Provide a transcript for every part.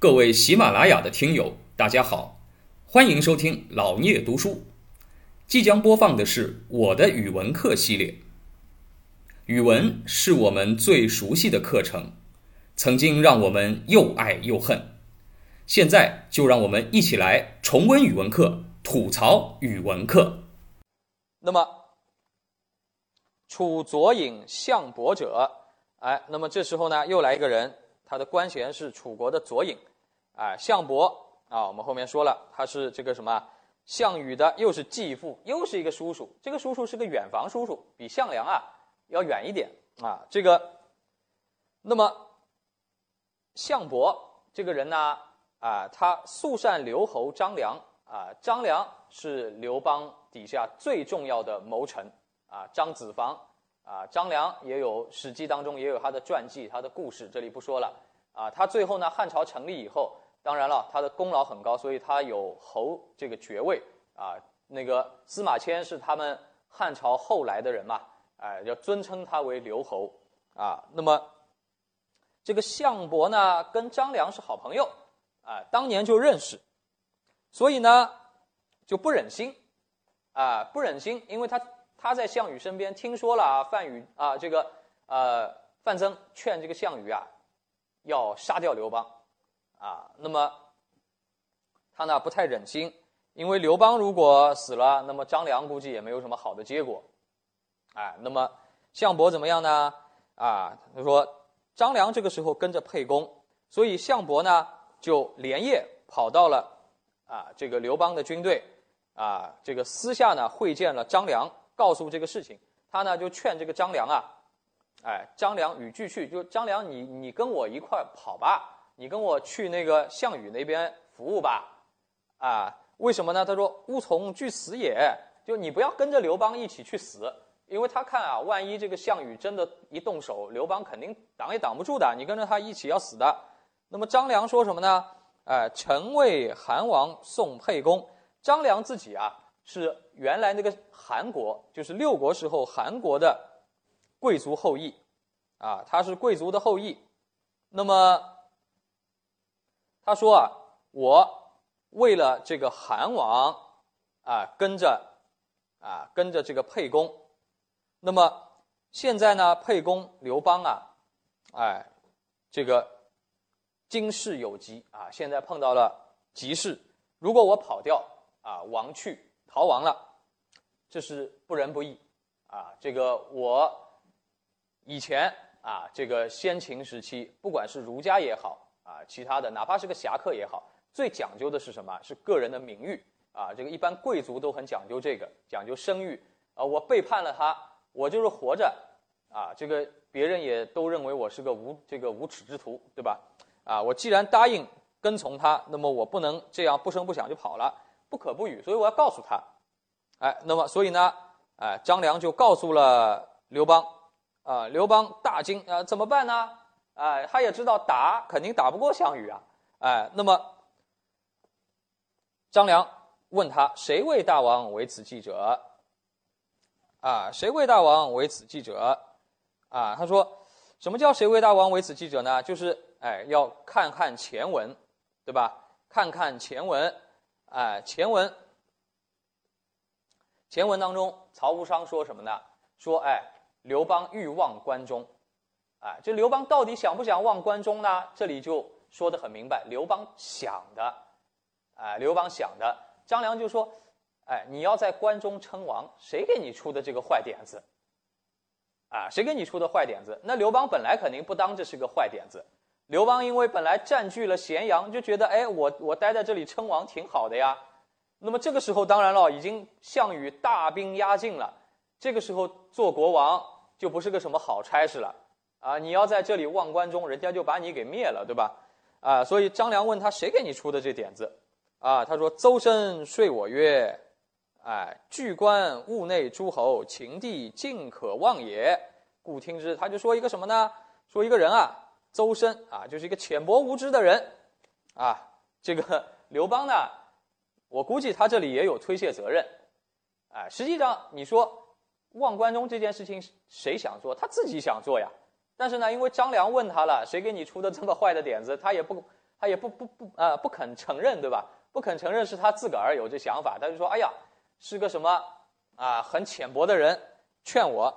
各位喜马拉雅的听友，大家好，欢迎收听老聂读书。即将播放的是我的语文课系列。语文是我们最熟悉的课程，曾经让我们又爱又恨。现在就让我们一起来重温语文课，吐槽语文课。那么，楚左尹相伯者，哎，那么这时候呢，又来一个人，他的官衔是楚国的左尹，啊，项伯啊，我们后面说了，他是这个什么？项羽的又是继父，又是一个叔叔。这个叔叔是个远房叔叔，比项梁啊要远一点啊。这个，那么项伯这个人呢啊，他素善留侯张良啊。张良是刘邦底下最重要的谋臣啊。张子房啊，张良也有《史记》当中也有他的传记，他的故事，这里不说了啊。他最后呢，汉朝成立以后。当然了，他的功劳很高，所以他有侯这个爵位啊。那个司马迁是他们汉朝后来的人嘛，哎，要尊称他为刘侯啊。那么这个项伯呢，跟张良是好朋友啊，当年就认识，所以呢就不忍心啊，不忍心，因为他他在项羽身边听说了啊，范羽啊，这个呃范增劝这个项羽啊，要杀掉刘邦。啊，那么他呢不太忍心，因为刘邦如果死了，那么张良估计也没有什么好的结果。哎，那么项伯怎么样呢？啊，他说张良这个时候跟着沛公，所以项伯呢就连夜跑到了啊这个刘邦的军队，啊这个私下呢会见了张良，告诉这个事情，他呢就劝这个张良啊，哎张良与俱去，就张良你你跟我一块跑吧。你跟我去那个项羽那边服务吧，啊，为什么呢？他说：“吾从俱死也。”就你不要跟着刘邦一起去死，因为他看啊，万一这个项羽真的一动手，刘邦肯定挡也挡不住的。你跟着他一起要死的。那么张良说什么呢？哎，臣为韩王送沛公。张良自己啊，是原来那个韩国，就是六国时候韩国的贵族后裔，啊，他是贵族的后裔。那么。他说啊，我为了这个韩王啊，跟着啊，跟着这个沛公。那么现在呢，沛公刘邦啊，哎，这个今世有急啊，现在碰到了急事。如果我跑掉啊，亡去逃亡了，这是不仁不义啊。这个我以前啊，这个先秦时期，不管是儒家也好。啊，其他的哪怕是个侠客也好，最讲究的是什么？是个人的名誉啊！这个一般贵族都很讲究这个，讲究声誉啊。我背叛了他，我就是活着啊，这个别人也都认为我是个无这个无耻之徒，对吧？啊，我既然答应跟从他，那么我不能这样不声不响就跑了，不可不语，所以我要告诉他。哎，那么所以呢，哎，张良就告诉了刘邦啊，刘邦大惊啊，怎么办呢？哎，他也知道打肯定打不过项羽啊！哎，那么张良问他：“谁为大王为此记者？”啊，谁为大王为此记者？啊，他说：“什么叫谁为大王为此记者呢？就是哎，要看看前文，对吧？看看前文，哎，前文，前文当中，曹无伤说什么呢？说哎，刘邦欲望关中。”啊，这刘邦到底想不想望关中呢？这里就说的很明白，刘邦想的，哎，刘邦想的。张良就说：“哎，你要在关中称王，谁给你出的这个坏点子？啊，谁给你出的坏点子？那刘邦本来肯定不当这是个坏点子。刘邦因为本来占据了咸阳，就觉得，哎，我我待在这里称王挺好的呀。那么这个时候，当然了，已经项羽大兵压境了，这个时候做国王就不是个什么好差事了。”啊，你要在这里望关中，人家就把你给灭了，对吧？啊，所以张良问他谁给你出的这点子？啊，他说邹生说我曰：“哎，据观物内诸侯，秦地尽可望也，故听之。”他就说一个什么呢？说一个人啊，邹生啊，就是一个浅薄无知的人啊。这个刘邦呢，我估计他这里也有推卸责任。哎，实际上你说望关中这件事情谁想做？他自己想做呀。但是呢，因为张良问他了，谁给你出的这么坏的点子？他也不他也不不不呃不肯承认，对吧？不肯承认是他自个儿有这想法，他就说：“哎呀，是个什么啊很浅薄的人，劝我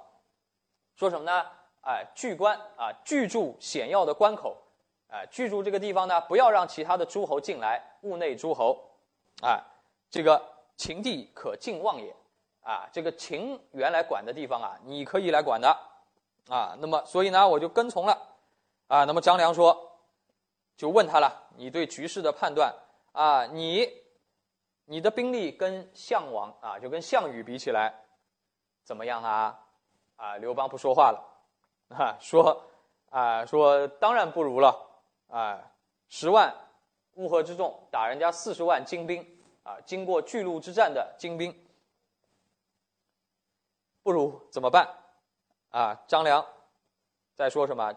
说什么呢？哎，据关啊，居住险要的关口，哎，居住这个地方呢，不要让其他的诸侯进来，务内诸侯，啊，这个秦地可尽望也，啊，这个秦原来管的地方啊，你可以来管的，啊，那么所以呢，我就跟从了，啊，那么张良说，就问他了，你对局势的判断。”啊，你，你的兵力跟项王啊，就跟项羽比起来，怎么样啊？啊，刘邦不说话了，啊，说，啊，说当然不如了，啊，十万乌合之众打人家四十万精兵，啊，经过巨鹿之战的精兵，不如怎么办？啊，张良在说什么？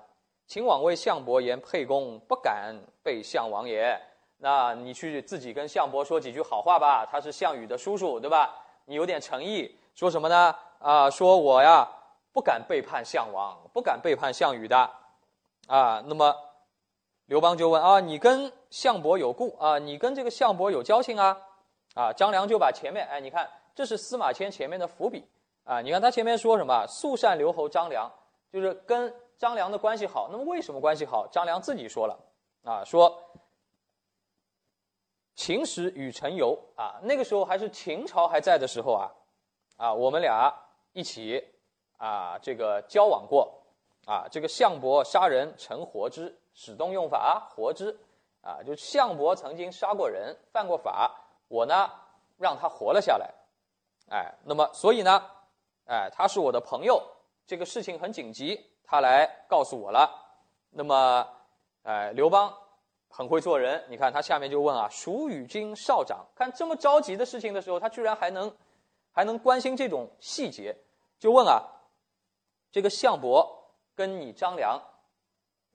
秦王为项伯言沛公，不敢背项王也。那你去自己跟项伯说几句好话吧，他是项羽的叔叔，对吧？你有点诚意，说什么呢？啊，说我呀不敢背叛项王，不敢背叛项羽的，啊，那么刘邦就问啊，你跟项伯有故啊？你跟这个项伯有交情啊？啊，张良就把前面，哎，你看这是司马迁前面的伏笔啊，你看他前面说什么？素善留侯张良，就是跟张良的关系好。那么为什么关系好？张良自己说了啊，说。秦时与陈游啊，那个时候还是秦朝还在的时候啊，啊，我们俩一起啊，这个交往过啊。这个项伯杀人，成活之，使动用法活之啊。就项伯曾经杀过人，犯过法，我呢让他活了下来。哎，那么所以呢，哎，他是我的朋友，这个事情很紧急，他来告诉我了。那么，哎，刘邦。很会做人，你看他下面就问啊，孰与君少长？看这么着急的事情的时候，他居然还能，还能关心这种细节，就问啊，这个项伯跟你张良，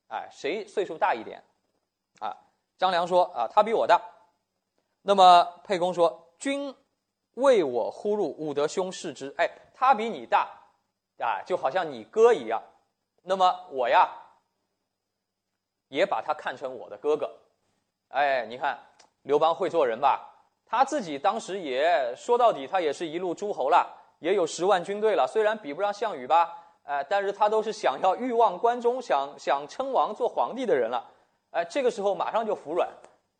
哎，谁岁数大一点？啊，张良说啊，他比我大。那么沛公说，君为我呼入，吾得兄视之。哎，他比你大，啊，就好像你哥一样。那么我呀。也把他看成我的哥哥，哎，你看刘邦会做人吧？他自己当时也说到底，他也是一路诸侯了，也有十万军队了。虽然比不上项羽吧，哎，但是他都是想要欲望关中，想想称王做皇帝的人了。哎，这个时候马上就服软，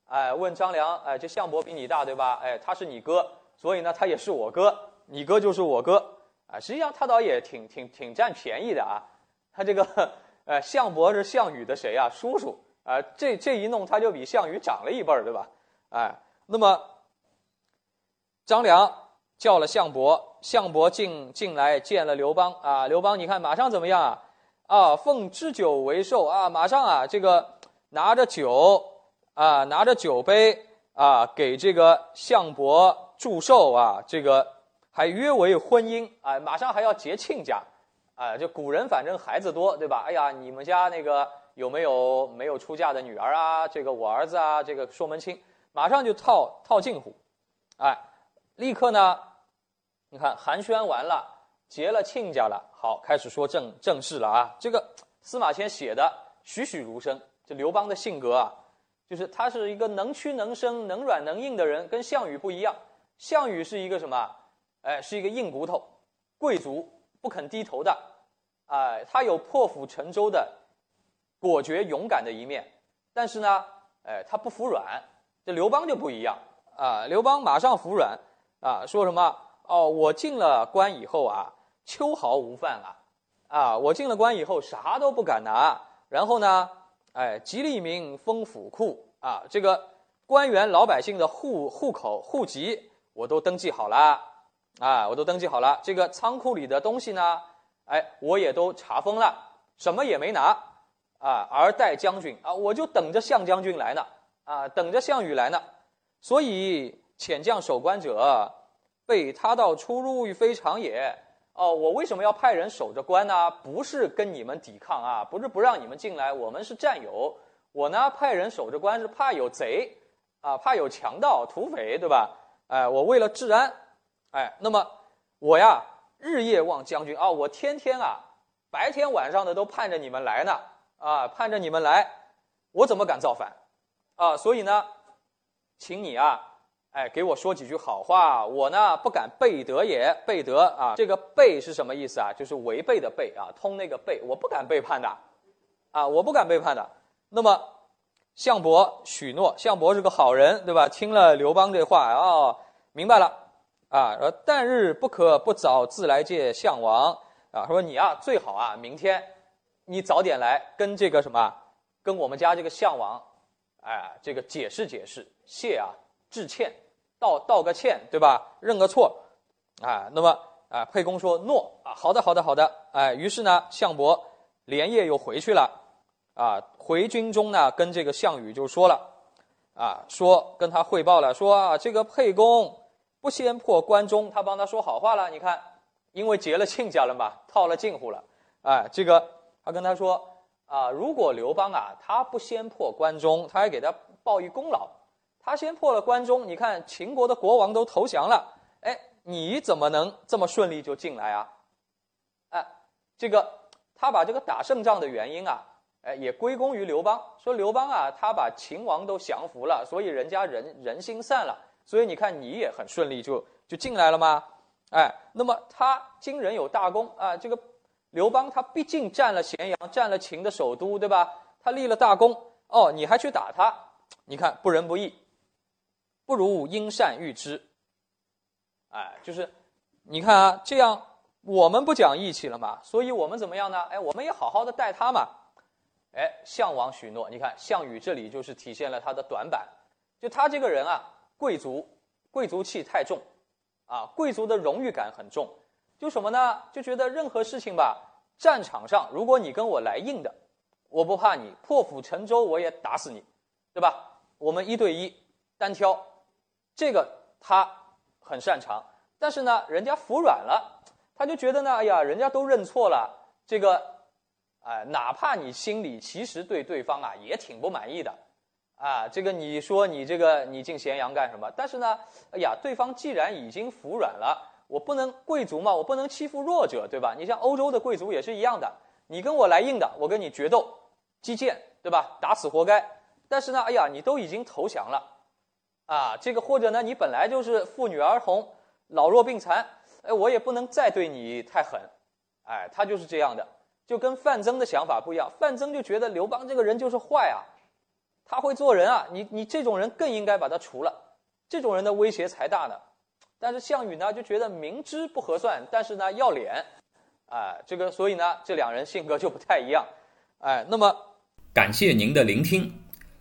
哎，问张良，哎，这项伯比你大对吧？哎，他是你哥，所以呢，他也是我哥，你哥就是我哥。啊，实际上他倒也挺挺挺占便宜的啊，他这个。哎，项伯是项羽的谁呀？叔叔啊，这这一弄，他就比项羽长了一辈儿，对吧？哎，那么张良叫了项伯，项伯进进来见了刘邦啊。刘邦，你看马上怎么样啊？啊，奉之酒为寿啊，马上啊，这个拿着酒啊，拿着酒杯啊，给这个项伯祝寿啊，这个还约为婚姻啊，马上还要结亲家。啊，就古人反正孩子多，对吧？哎呀，你们家那个有没有没有出嫁的女儿啊？这个我儿子啊，这个说门亲，马上就套套近乎，哎，立刻呢，你看寒暄完了，结了亲家了，好，开始说正正事了啊。这个司马迁写的栩栩如生，这刘邦的性格啊，就是他是一个能屈能伸、能软能硬的人，跟项羽不一样。项羽是一个什么？哎，是一个硬骨头，贵族。不肯低头的，哎，他有破釜沉舟的果决勇敢的一面，但是呢，哎，他不服软。这刘邦就不一样啊，刘邦马上服软啊，说什么？哦，我进了关以后啊，秋毫无犯啊，啊，我进了关以后啥都不敢拿。然后呢，哎，吉利民封府库啊，这个官员老百姓的户户口户籍我都登记好了。啊，我都登记好了。这个仓库里的东西呢，哎，我也都查封了，什么也没拿。啊，而待将军啊，我就等着项将军来呢。啊，等着项羽来呢。所以遣将守关者，被他道出入于非常也。哦，我为什么要派人守着关呢？不是跟你们抵抗啊，不是不让你们进来，我们是战友。我呢，派人守着关是怕有贼，啊，怕有强盗、土匪，对吧？哎，我为了治安。哎，那么我呀，日夜望将军啊，我天天啊，白天晚上的都盼着你们来呢，啊，盼着你们来，我怎么敢造反？啊，所以呢，请你啊，哎，给我说几句好话，我呢不敢背德也，背德啊，这个背是什么意思啊？就是违背的背啊，通那个背，我不敢背叛的，啊，我不敢背叛的。那么，项伯许诺，项伯是个好人，对吧？听了刘邦这话，哦，明白了，啊，说旦日不可不早自来见项王，啊，说你啊最好啊明天，你早点来跟这个什么，跟我们家这个项王。哎，这个解释解释，谢啊，致歉，道道个歉，对吧？认个错，啊，那么啊，沛公说诺啊，好的，好的，好的，哎，于是呢，项伯连夜又回去了，啊，回军中呢，跟这个项羽就说了，啊，说跟他汇报了，说啊，这个沛公不先破关中，他帮他说好话了，你看，因为结了亲家了嘛，套了近乎了，哎，这个他跟他说。啊，如果刘邦啊，他不先破关中，他还给他报一功劳，他先破了关中，你看秦国的国王都投降了，哎，你怎么能这么顺利就进来啊？哎，这个他把这个打胜仗的原因啊，哎，也归功于刘邦，说刘邦啊，他把秦王都降服了，所以人家人人心散了，所以你看你也很顺利就就进来了吗？哎，那么他今人有大功啊，这个。刘邦他毕竟占了咸阳，占了秦的首都，对吧？他立了大功哦，你还去打他？你看不仁不义，不如因善遇之。哎，就是你看啊，这样我们不讲义气了嘛？所以我们怎么样呢？哎，我们也好好的待他嘛。哎，项王许诺，你看项羽这里就是体现了他的短板，就他这个人啊，贵族贵族气太重，啊，贵族的荣誉感很重。就什么呢？就觉得任何事情吧，战场上如果你跟我来硬的，我不怕你破釜沉舟，我也打死你，对吧？我们一对一单挑，这个他很擅长。但是呢，人家服软了，他就觉得呢，哎呀，人家都认错了，这个，哎，哪怕你心里其实对对方啊也挺不满意的，啊，这个你说你这个你进咸阳干什么？但是呢，哎呀，对方既然已经服软了。我不能贵族嘛，我不能欺负弱者，对吧？你像欧洲的贵族也是一样的，你跟我来硬的，我跟你决斗，击剑，对吧？打死活该。但是呢，哎呀，你都已经投降了，啊，这个或者呢，你本来就是妇女儿童、老弱病残，哎，我也不能再对你太狠，哎，他就是这样的，就跟范增的想法不一样。范增就觉得刘邦这个人就是坏啊，他会做人啊，你你这种人更应该把他除了，这种人的威胁才大呢。但是项羽呢就觉得明知不合算，但是呢要脸，啊，这个所以呢这两人性格就不太一样，哎，那么感谢您的聆听。